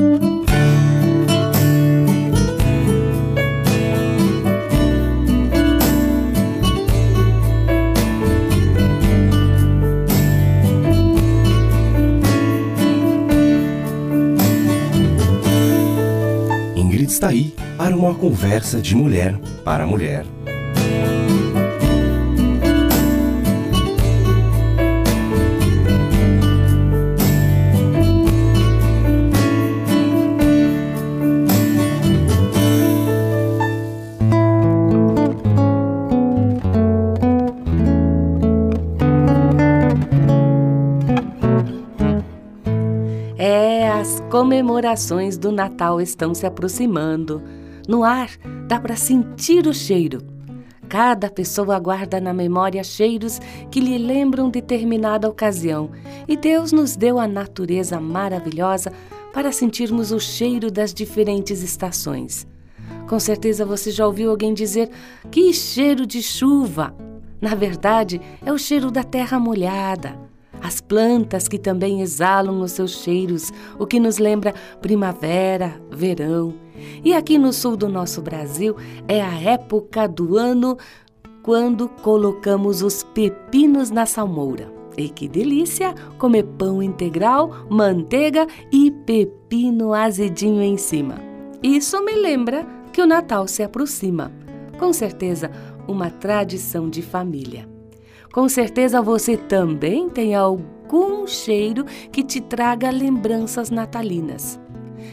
Ingrid está aí para uma conversa de mulher para mulher. Comemorações do Natal estão se aproximando. No ar, dá para sentir o cheiro. Cada pessoa guarda na memória cheiros que lhe lembram determinada ocasião, e Deus nos deu a natureza maravilhosa para sentirmos o cheiro das diferentes estações. Com certeza você já ouviu alguém dizer: Que cheiro de chuva! Na verdade, é o cheiro da terra molhada as plantas que também exalam os seus cheiros, o que nos lembra primavera, verão. E aqui no sul do nosso Brasil é a época do ano quando colocamos os pepinos na salmoura. E que delícia comer pão integral, manteiga e pepino azedinho em cima. Isso me lembra que o Natal se aproxima. Com certeza, uma tradição de família. Com certeza você também tem algum cheiro que te traga lembranças natalinas.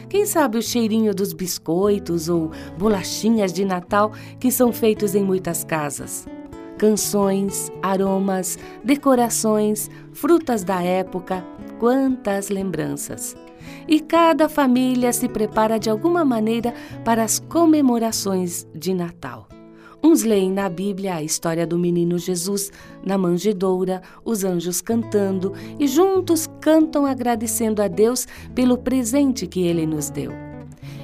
Quem sabe o cheirinho dos biscoitos ou bolachinhas de Natal que são feitos em muitas casas? Canções, aromas, decorações, frutas da época, quantas lembranças! E cada família se prepara de alguma maneira para as comemorações de Natal. Uns leem na Bíblia a história do menino Jesus na manjedoura, os anjos cantando e juntos cantam agradecendo a Deus pelo presente que ele nos deu.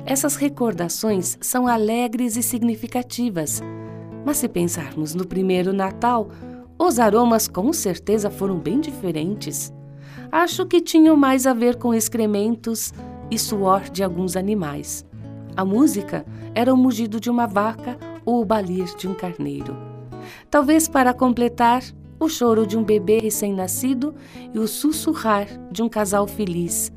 Essas recordações são alegres e significativas. Mas se pensarmos no primeiro Natal, os aromas com certeza foram bem diferentes. Acho que tinham mais a ver com excrementos e suor de alguns animais. A música era o mugido de uma vaca ou o balir de um carneiro. Talvez para completar, o choro de um bebê recém-nascido e o sussurrar de um casal feliz.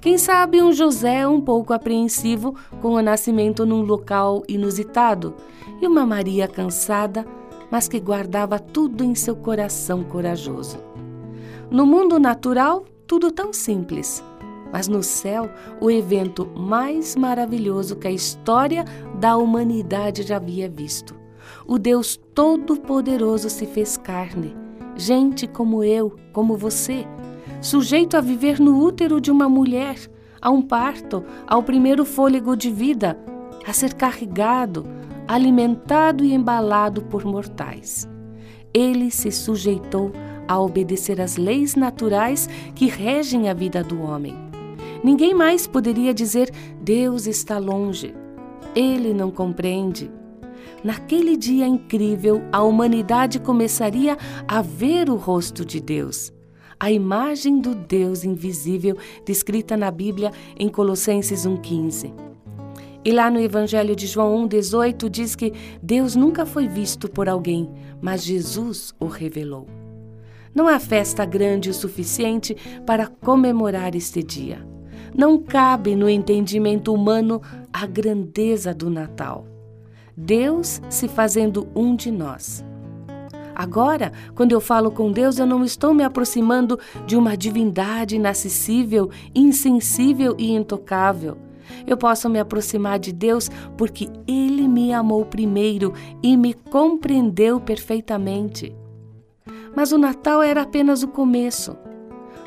Quem sabe um José um pouco apreensivo com o nascimento num local inusitado e uma Maria cansada, mas que guardava tudo em seu coração corajoso. No mundo natural, tudo tão simples mas no céu, o evento mais maravilhoso que a história da humanidade já havia visto. O Deus Todo-Poderoso se fez carne, gente como eu, como você, sujeito a viver no útero de uma mulher, a um parto, ao primeiro fôlego de vida, a ser carregado, alimentado e embalado por mortais. Ele se sujeitou a obedecer às leis naturais que regem a vida do homem. Ninguém mais poderia dizer Deus está longe. Ele não compreende. Naquele dia incrível, a humanidade começaria a ver o rosto de Deus. A imagem do Deus invisível descrita na Bíblia em Colossenses 1,15. E lá no Evangelho de João 1,18 diz que Deus nunca foi visto por alguém, mas Jesus o revelou. Não há festa grande o suficiente para comemorar este dia. Não cabe no entendimento humano a grandeza do Natal. Deus se fazendo um de nós. Agora, quando eu falo com Deus, eu não estou me aproximando de uma divindade inacessível, insensível e intocável. Eu posso me aproximar de Deus porque Ele me amou primeiro e me compreendeu perfeitamente. Mas o Natal era apenas o começo.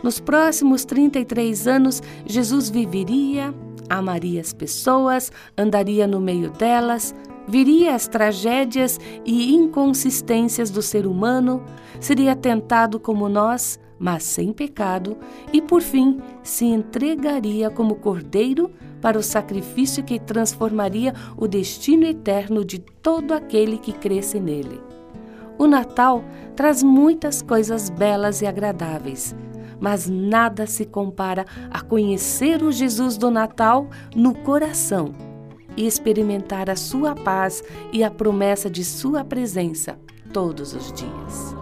Nos próximos 33 anos, Jesus viveria, amaria as pessoas, andaria no meio delas, viria as tragédias e inconsistências do ser humano, seria tentado como nós, mas sem pecado, e por fim se entregaria como cordeiro para o sacrifício que transformaria o destino eterno de todo aquele que cresce nele. O Natal traz muitas coisas belas e agradáveis mas nada se compara a conhecer o Jesus do Natal no coração e experimentar a sua paz e a promessa de sua presença todos os dias.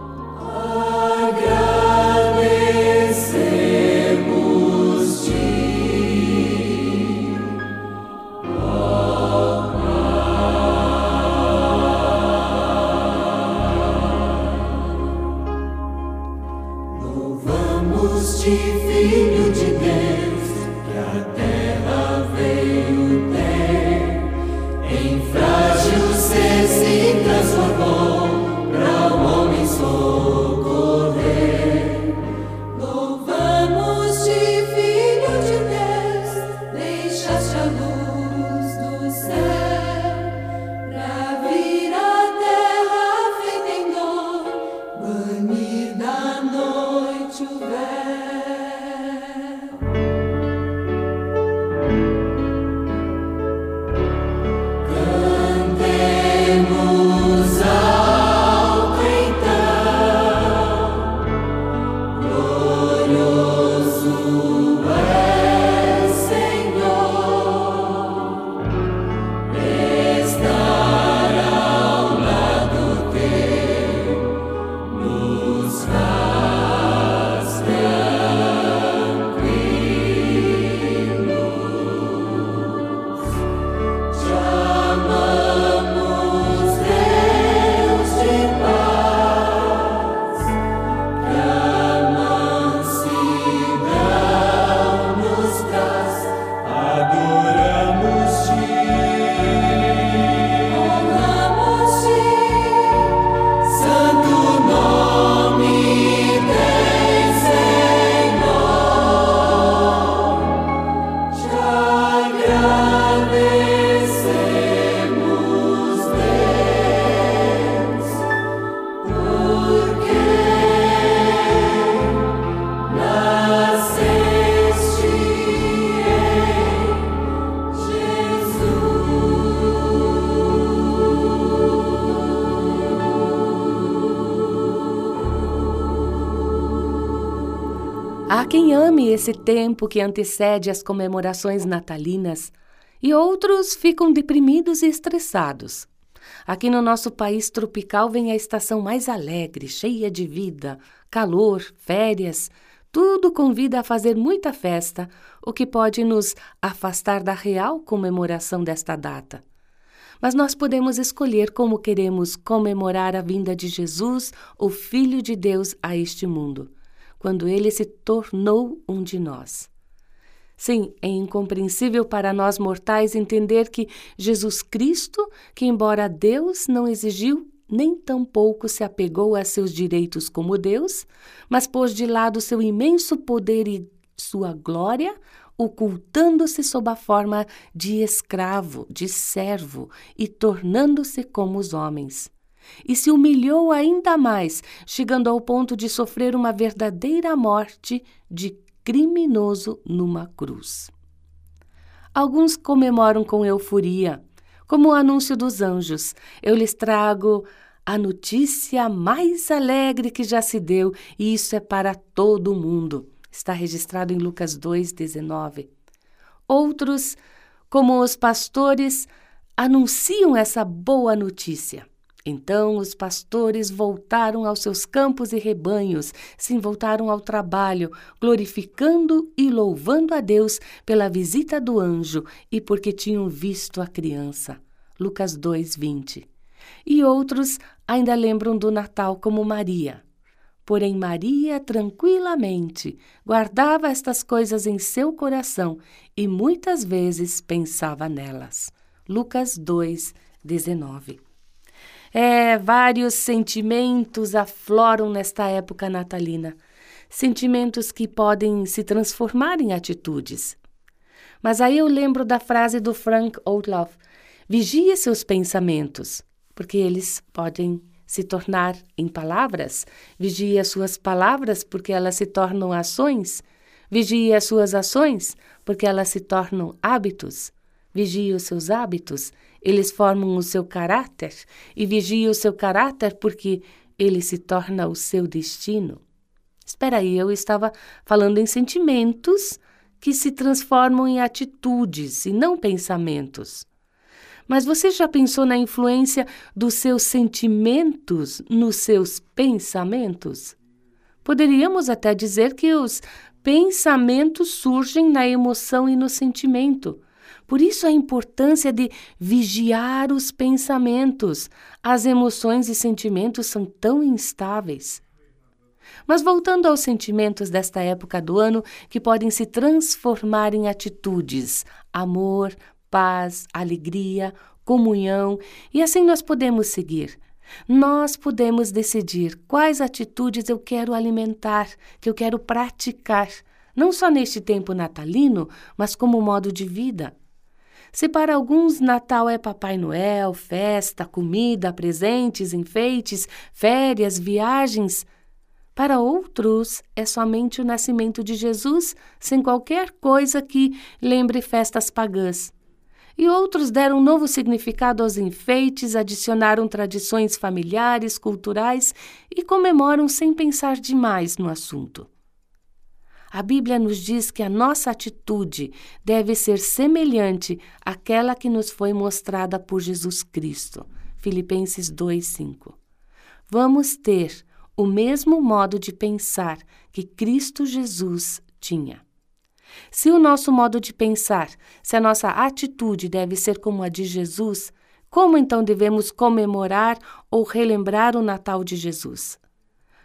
Ame esse tempo que antecede as comemorações natalinas e outros ficam deprimidos e estressados. Aqui no nosso país tropical vem a estação mais alegre, cheia de vida, calor, férias, tudo convida a fazer muita festa, o que pode nos afastar da real comemoração desta data. Mas nós podemos escolher como queremos comemorar a vinda de Jesus, o Filho de Deus, a este mundo quando ele se tornou um de nós. Sim, é incompreensível para nós mortais entender que Jesus Cristo, que embora Deus não exigiu nem tampouco se apegou a seus direitos como Deus, mas pôs de lado seu imenso poder e sua glória, ocultando-se sob a forma de escravo, de servo e tornando-se como os homens e se humilhou ainda mais, chegando ao ponto de sofrer uma verdadeira morte de criminoso numa cruz. Alguns comemoram com euforia, como o anúncio dos anjos. Eu lhes trago a notícia mais alegre que já se deu, e isso é para todo o mundo. Está registrado em Lucas 2:19. Outros, como os pastores, anunciam essa boa notícia. Então os pastores voltaram aos seus campos e rebanhos, se voltaram ao trabalho, glorificando e louvando a Deus pela visita do anjo e porque tinham visto a criança. Lucas 2:20. E outros ainda lembram do Natal como Maria. Porém, Maria tranquilamente guardava estas coisas em seu coração e muitas vezes pensava nelas. Lucas 2, 19. É, vários sentimentos afloram nesta época natalina. Sentimentos que podem se transformar em atitudes. Mas aí eu lembro da frase do Frank Outlaw: vigie seus pensamentos, porque eles podem se tornar em palavras. Vigie as suas palavras, porque elas se tornam ações. Vigie as suas ações, porque elas se tornam hábitos. Vigie os seus hábitos, eles formam o seu caráter, e vigie o seu caráter porque ele se torna o seu destino. Espera aí, eu estava falando em sentimentos que se transformam em atitudes e não pensamentos. Mas você já pensou na influência dos seus sentimentos nos seus pensamentos? Poderíamos até dizer que os pensamentos surgem na emoção e no sentimento. Por isso a importância de vigiar os pensamentos. As emoções e sentimentos são tão instáveis. Mas voltando aos sentimentos desta época do ano que podem se transformar em atitudes: amor, paz, alegria, comunhão, e assim nós podemos seguir. Nós podemos decidir quais atitudes eu quero alimentar, que eu quero praticar, não só neste tempo natalino, mas como modo de vida. Se para alguns Natal é Papai Noel, festa, comida, presentes, enfeites, férias, viagens, para outros é somente o nascimento de Jesus, sem qualquer coisa que lembre festas pagãs e outros deram novo significado aos enfeites, adicionaram tradições familiares, culturais e comemoram sem pensar demais no assunto. A Bíblia nos diz que a nossa atitude deve ser semelhante àquela que nos foi mostrada por Jesus Cristo. Filipenses 2:5. Vamos ter o mesmo modo de pensar que Cristo Jesus tinha. Se o nosso modo de pensar, se a nossa atitude deve ser como a de Jesus, como então devemos comemorar ou relembrar o Natal de Jesus?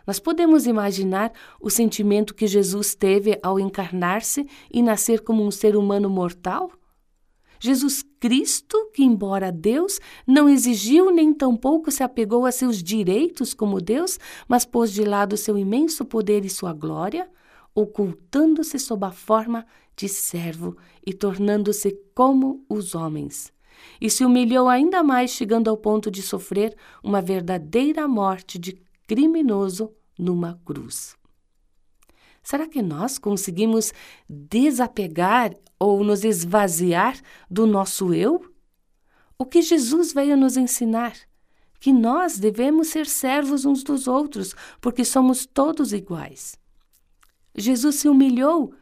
Nós podemos imaginar o sentimento que Jesus teve ao encarnar-se e nascer como um ser humano mortal? Jesus Cristo, que, embora Deus, não exigiu nem tampouco se apegou a seus direitos como Deus, mas pôs de lado seu imenso poder e sua glória, ocultando-se sob a forma de servo e tornando-se como os homens. E se humilhou ainda mais, chegando ao ponto de sofrer uma verdadeira morte de criminoso numa cruz. Será que nós conseguimos desapegar ou nos esvaziar do nosso eu? O que Jesus veio nos ensinar? Que nós devemos ser servos uns dos outros, porque somos todos iguais. Jesus se humilhou.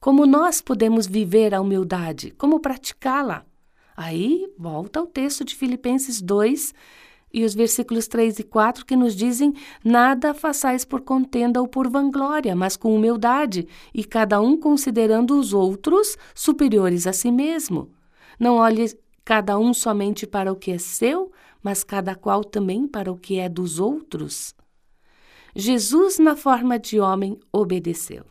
Como nós podemos viver a humildade? Como praticá-la? Aí volta ao texto de Filipenses 2 e os versículos 3 e 4 que nos dizem: Nada façais por contenda ou por vanglória, mas com humildade, e cada um considerando os outros superiores a si mesmo. Não olhe cada um somente para o que é seu, mas cada qual também para o que é dos outros. Jesus, na forma de homem, obedeceu.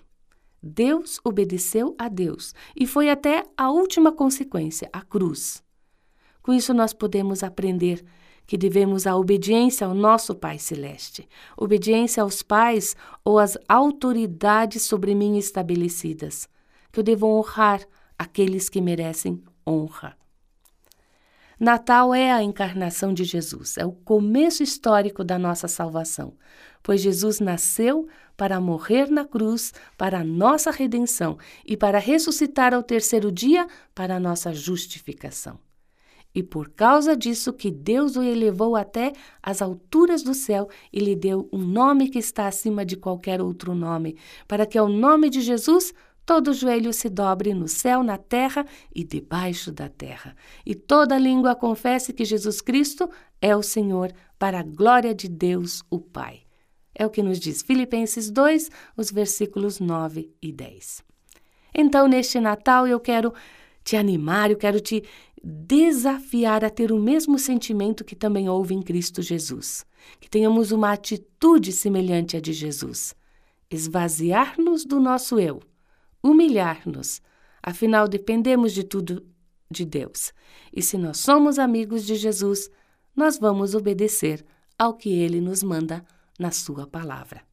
Deus obedeceu a Deus e foi até a última consequência, a cruz. Com isso, nós podemos aprender que devemos a obediência ao nosso Pai Celeste, obediência aos pais ou às autoridades sobre mim estabelecidas, que eu devo honrar aqueles que merecem honra. Natal é a encarnação de Jesus, é o começo histórico da nossa salvação, pois Jesus nasceu para morrer na cruz para a nossa redenção e para ressuscitar ao terceiro dia para a nossa justificação. E por causa disso que Deus o elevou até as alturas do céu e lhe deu um nome que está acima de qualquer outro nome, para que ao nome de Jesus todo joelho se dobre no céu, na terra e debaixo da terra, e toda língua confesse que Jesus Cristo é o Senhor, para a glória de Deus, o Pai. É o que nos diz Filipenses 2, os versículos 9 e 10. Então, neste Natal, eu quero te animar, eu quero te desafiar a ter o mesmo sentimento que também houve em Cristo Jesus. Que tenhamos uma atitude semelhante à de Jesus. Esvaziar-nos do nosso eu humilhar-nos. Afinal, dependemos de tudo de Deus. E se nós somos amigos de Jesus, nós vamos obedecer ao que ele nos manda na Sua palavra.